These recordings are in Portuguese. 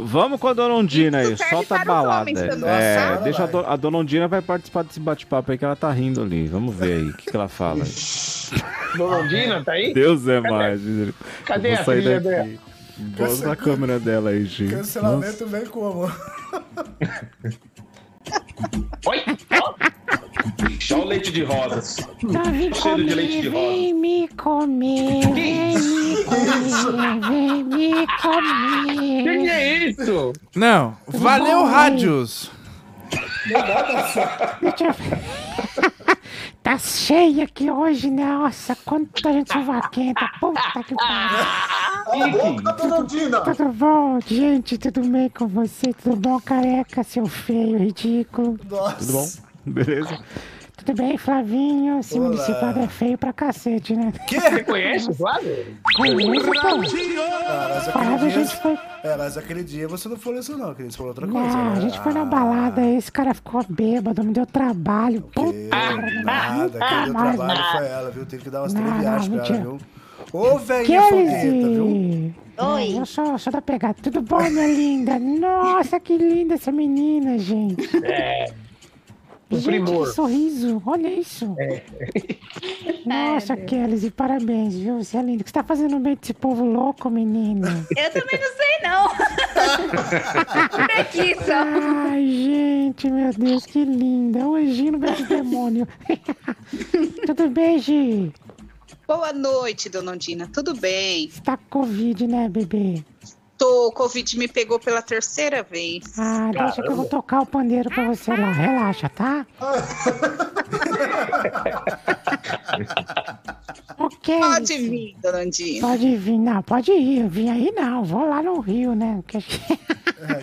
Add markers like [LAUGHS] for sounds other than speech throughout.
Vamos com a Dona Ondina aí, solta a para os balada. É, Nossa, deixa a, do- a Dona Ondina vai participar desse bate-papo aí que ela tá rindo ali. Vamos ver aí o que, que ela fala. [LAUGHS] Dona Ondina, tá aí? Deus é mais. Cadê a trilha daqui. Mostra na câmera dela aí, gente. Cancelamento vem como? [LAUGHS] Oi? Só o leite de rosas. Vem Cheiro de leite de comer, rosa. vem me comer, vem me comer, vem me Que que é isso? Não, valeu, bom, rádios. Deixa eu ver. Tá cheio aqui hoje, né? Nossa, quanta gente suvaquenta. Puta que pariu. Tudo bom, gente? Tudo bem com você? Tudo bom, careca, seu feio, ridículo? Nossa. Tudo bom? Beleza? Tudo bem, Flavinho? Esse Olá. municipado é feio pra cacete, né? Você conhece o Flávio? Conheço, pô. Ah, mas Parada, a gente foi. É, mas aquele dia você não falou isso não, querido. Você falou outra coisa, Não, né? a gente foi na Ah, balada aí, esse cara ficou bêbado, me deu trabalho. Puta, que Nada, quem deu trabalho nada. foi ela, viu? Teve que dar umas Não, três viagens não, pra ela, viu? Ô, velhinha fogueta, viu? Oi. Eu sou, sou da pegada. Tudo bom, minha linda? Nossa, que linda essa menina, gente. É. O gente, primor. que sorriso. Olha isso. [LAUGHS] Nossa, Kelly, e parabéns, viu? Você é linda. O que você tá fazendo bem desse povo louco, menina? [LAUGHS] Eu também não sei, não. [LAUGHS] Só. Ai, gente, meu Deus, que linda. Um anjinho no meio do demônio. Tudo bem, Gi? Boa noite, dona Ondina. Tudo bem? Você tá com Covid, né, bebê? Tô, o Covid me pegou pela terceira vez. Ah, deixa que eu vou tocar o pandeiro pra você lá. Relaxa, tá? [LAUGHS] ok. Pode vir, dona Ondina. Pode vir, não, pode ir. Eu vim aí não, vou lá no Rio, né? Porque-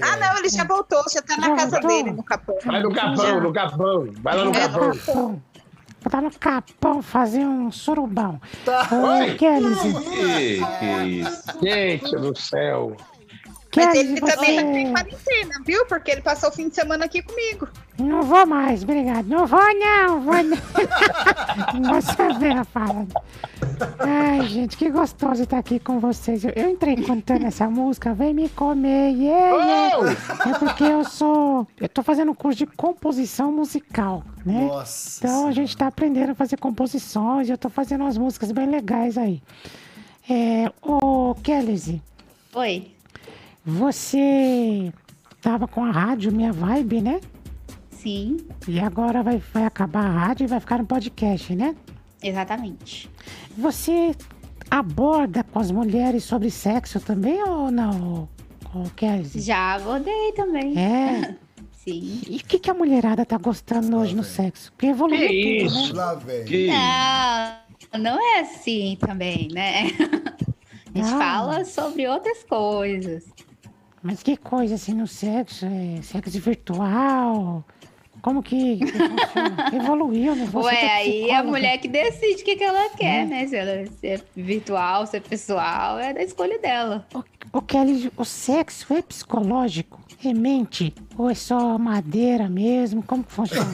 Ah, não, ele já voltou, já tá na Já casa voltou? dele, no capão. Vai no capão, no capão. Vai lá no É, capão. Lá no Capão fazer um surubão. Tá. Ô, Kelly, Que, que isso? Gente do céu. Mas Kelly, ele também tá em quarentena, viu? Porque ele passou o fim de semana aqui comigo. Não vou mais, obrigado. Não vou não, vou não. [LAUGHS] Não vou saber a fala. Ai, gente, que gostoso estar aqui com vocês. Eu, eu entrei cantando essa música, vem me comer, yeah, yeah. É porque eu sou... Eu tô fazendo um curso de composição musical, né? Nossa. Então a gente tá aprendendo a fazer composições, eu tô fazendo umas músicas bem legais aí. É, ô Kelly, Oi. Você tava com a rádio Minha Vibe, né? Sim, E agora vai, vai acabar a rádio e vai ficar no podcast, né? exatamente. Você aborda com as mulheres sobre sexo também ou não, ô Kelly? Já abordei também. É. [LAUGHS] Sim. E o que, que a mulherada tá gostando hoje no sexo? Porque evoluiu Que tudo, isso? né? Lá vem. Que Não, não é assim também, né? [LAUGHS] A gente Não. fala sobre outras coisas. Mas que coisa assim no sexo? É sexo virtual? Como que, que funciona? [LAUGHS] Evoluiu, né? Você Ué, é aí a psicóloga. mulher que decide o que, que ela quer, né? Se ela se é virtual, se é pessoal, é da escolha dela. O, o Kelly, o sexo é psicológico? É mente? Ou é só madeira mesmo? Como que funciona? [LAUGHS]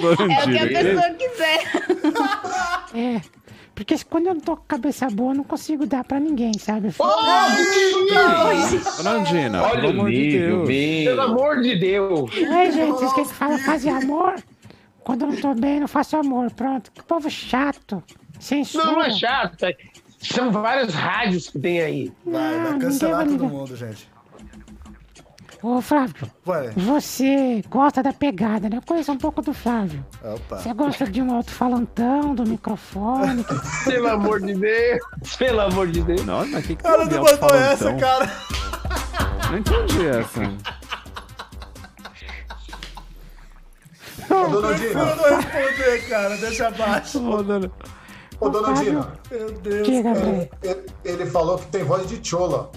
Dona é o que a pessoa quiser. é. Porque quando eu não tô com cabeça boa, eu não consigo dar pra ninguém, sabe? Eu fico- Dona Ondina, Olha pelo amor de Deus. Pelo amor de Deus. Ué, gente, vocês querem que fala fazer amor? Quando eu não tô bem, eu não faço amor. Pronto. Que povo chato. Censura. Não, não é chato. é- São vários rádios que tem aí. Vai, vai cancelar todo mundo, gente. Ô, Flávio, Vai. você gosta da pegada, né? Eu conheço um pouco do Flávio. Opa. Você gosta de um alto-falantão, do microfone. que- [LAUGHS] Pelo amor de Deus. Pelo amor de Deus. Nossa, mas que que Ela tem não mandou essa, cara. Não entendi essa. Ô, dona Dina. Eu não responder, cara. Deixa abaixo. Ô, dona- Ô, dona Dina, Meu Deus. Diga, ele- ele falou que tem voz de chola.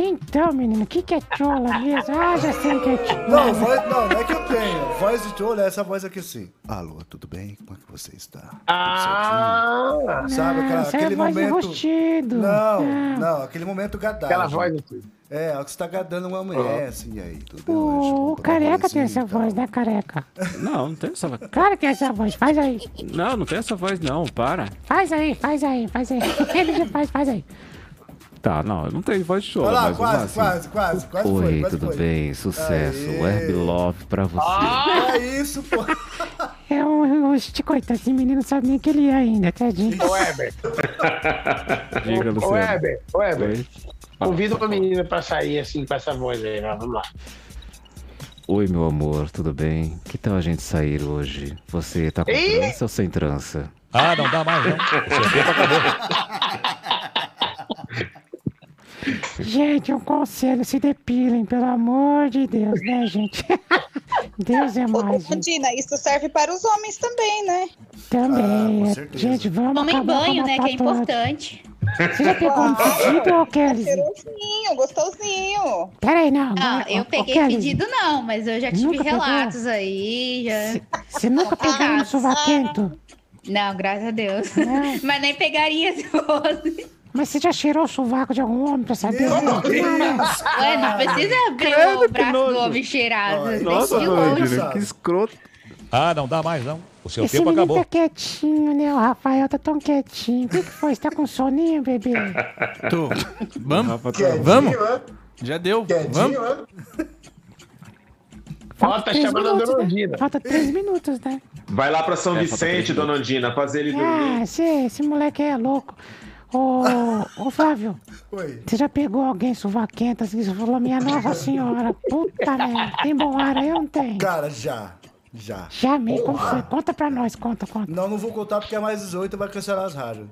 Então, menino, o que, que é chola mesmo? Ah, já sei que é chola. Não, voz, não, não é que eu tenho. Voz de tolo é essa voz aqui assim. Alô, tudo bem? Como é que você está? Ah? Sabe, aquela, é aquele voz de momento. Não, Não. não, aquele momento gadado. aquela voz aqui. É, ó, que você tá gadando uma mulher, assim, e aí, tudo bem? O, o careca tem essa voz, né, careca? Não, não tem essa voz. Claro que tem essa voz. Faz aí. Não, não tem essa voz, não. Para. Faz aí, faz aí, faz aí. Ele já faz, faz aí. Tá, não, eu não tenho voz de choro, Olha lá, quase, assim. quase, quase, quase Oi, foi, quase tudo foi. bem? Sucesso. Aê. Web Love pra você. É isso, pô. [LAUGHS] É um, um coitado, esse menino não sabe nem que ele é ainda, tadinho. Ô, Weber, [LAUGHS] Diga, ô, Luciano. Weber, ô, Weber. Convida uma menina pra sair assim com essa voz aí, vamos lá. Oi, meu amor, tudo bem? Que tal a gente sair hoje? Você tá com Ih! trança ou sem trança? Ah, não dá mais, não. [LAUGHS] Tempo acabou. Gente, um conselho, se depilem, pelo amor de Deus, né, gente? [LAUGHS] Deus é Ô, mais. Dina, isso serve para os homens também, né? Também. Ah, com é- gente, vamos Tomem banho, a né? Que é importante. Você já pegou um pedido, ô Kelly? Cheirosinho, gostosinho. Peraí, não. Ah, eu peguei pedido não, mas eu já tive Nunca pegou? relatos aí. Já... Você nunca pegou um suvaquento? Não, graças a Deus. Não. Mas nem pegaria se fosse. [LAUGHS] Mas você já cheirou o sovaco de algum homem pra saber? Não, né? Ué, não precisa abrir Credo, o braço do homem cheirado. Nossa, que escroto. Ah, não dá mais, não. O seu Esse tempo menino acabou. tá quietinho, né? O Rafael tá tão quietinho. O que, que foi? Você tá com soninho, bebê? Tô. Vamos? Tá- Quietinho, Vamos? é? Já deu. Vamos? Quietinho, é? Ó, tá três chamando a minutos, Dona né? Ondina. Falta três minutos, né? Vai lá pra São É, falta Vicente, dona Ondina, fazer ele dormir. Ah, esse, esse moleque é louco. Ô, ô Flávio, Oi. você já pegou alguém suvaquenta assim? Você falou, minha nossa senhora, puta merda. Tem bom ar aí ou não tem? Cara, já. Já. Já me, como foi? Conta pra nós, conta, conta. Não, não vou contar porque é mais 18 vai cancelar as rádios.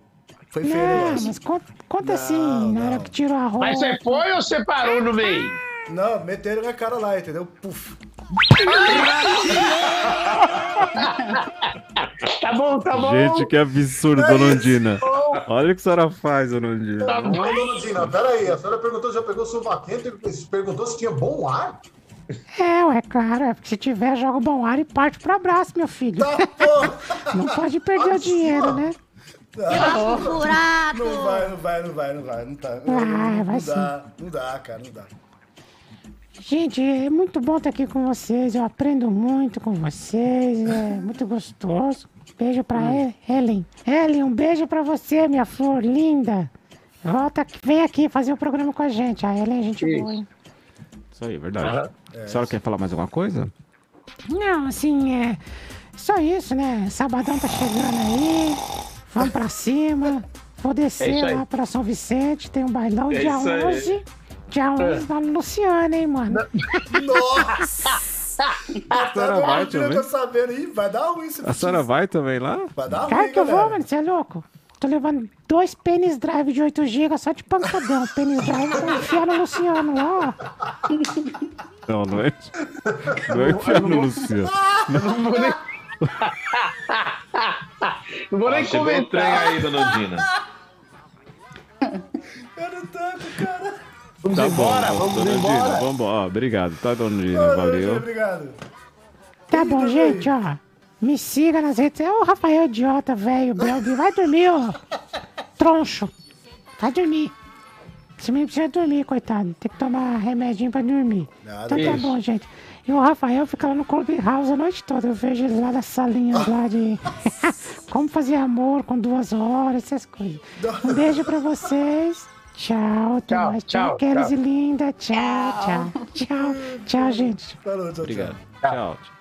Foi feio Não, negócio. mas conta, conta Não, assim, na hora não. que tirou a roupa. Mas você foi ou você parou no meio? Não, meteram na cara lá, entendeu? Puf. [LAUGHS] Tá bom, tá bom. Gente, que absurdo, É dona isso. Ondina. Olha o que a senhora faz, dona Ondina. Tá bom. Ô, dona Dina, peraí, a senhora perguntou, já pegou suvaquento e perguntou se tinha bom ar? É, ué, claro, é porque se tiver, joga o bom ar e parte pro abraço, meu filho. Tá. Não pode perder o dinheiro, né? Ah, Buraco! Não vai, não vai, não vai, não vai. Não, tá, Vai, não, vai não dá, não dá, cara, não dá. Gente, é muito bom estar aqui com vocês. Eu aprendo muito com vocês. É muito gostoso. Beijo pra Hum. Helen. Helen, um beijo pra você, minha flor linda. Volta, aqui- vem aqui fazer o programa com a gente. A Helen é gente Isso. boa, hein? Isso aí, verdade. Aham. A senhora quer falar mais alguma coisa? Não, assim, é. Só isso, né? Sabadão tá chegando aí. Vamos pra cima. Vou É descer aí. lá pra São Vicente. Tem um bailão É dia isso aí. 11. Dia 11 lá no Luciano, hein, mano? [LAUGHS] Nossa! A senhora vai Eu tô também? sabendo, Ih, vai dar ruim se A senhora vai também lá? Vai dar ruim, Claro que eu vou, mano. Você é louco? Tô levando dois pênis drive de 8 GB só de pancadão. [LAUGHS] Pênis drive pra enfiar no Luciano lá, ó. Não, não é. Não é enfiar no Luciano. Não vou nem. Não vou Ó, nem chegou o trem comentar. aí, dona Ondina. Eu não tanco, cara. Vamos Tá embora, bom, vamos dona embora. vamos embora. Ó, obrigado, tá, dona Ondina? Ô, Valeu. Obrigado. Tá bom, gente, ó. Me siga nas redes. Ô, Rafael, idiota, velho, Belbi. Vai dormir, ó. Troncho. Vai dormir. Esse menino precisa dormir, coitado. Tem que tomar remedinho pra dormir. Nada então tá bom, gente. E o Rafael fica lá no Clube House a noite toda. Eu vejo ele lá nas salinhas lá de. [LAUGHS] Como fazer amor com duas horas, essas coisas. [LAUGHS] Um beijo pra vocês. Tchau, Tchau, mais. tchau, Tchau, Kelly tchau. linda. Tchau, tchau. Tchau, tchau, gente. Falou, tchau, tchau. Obrigado. Tchau.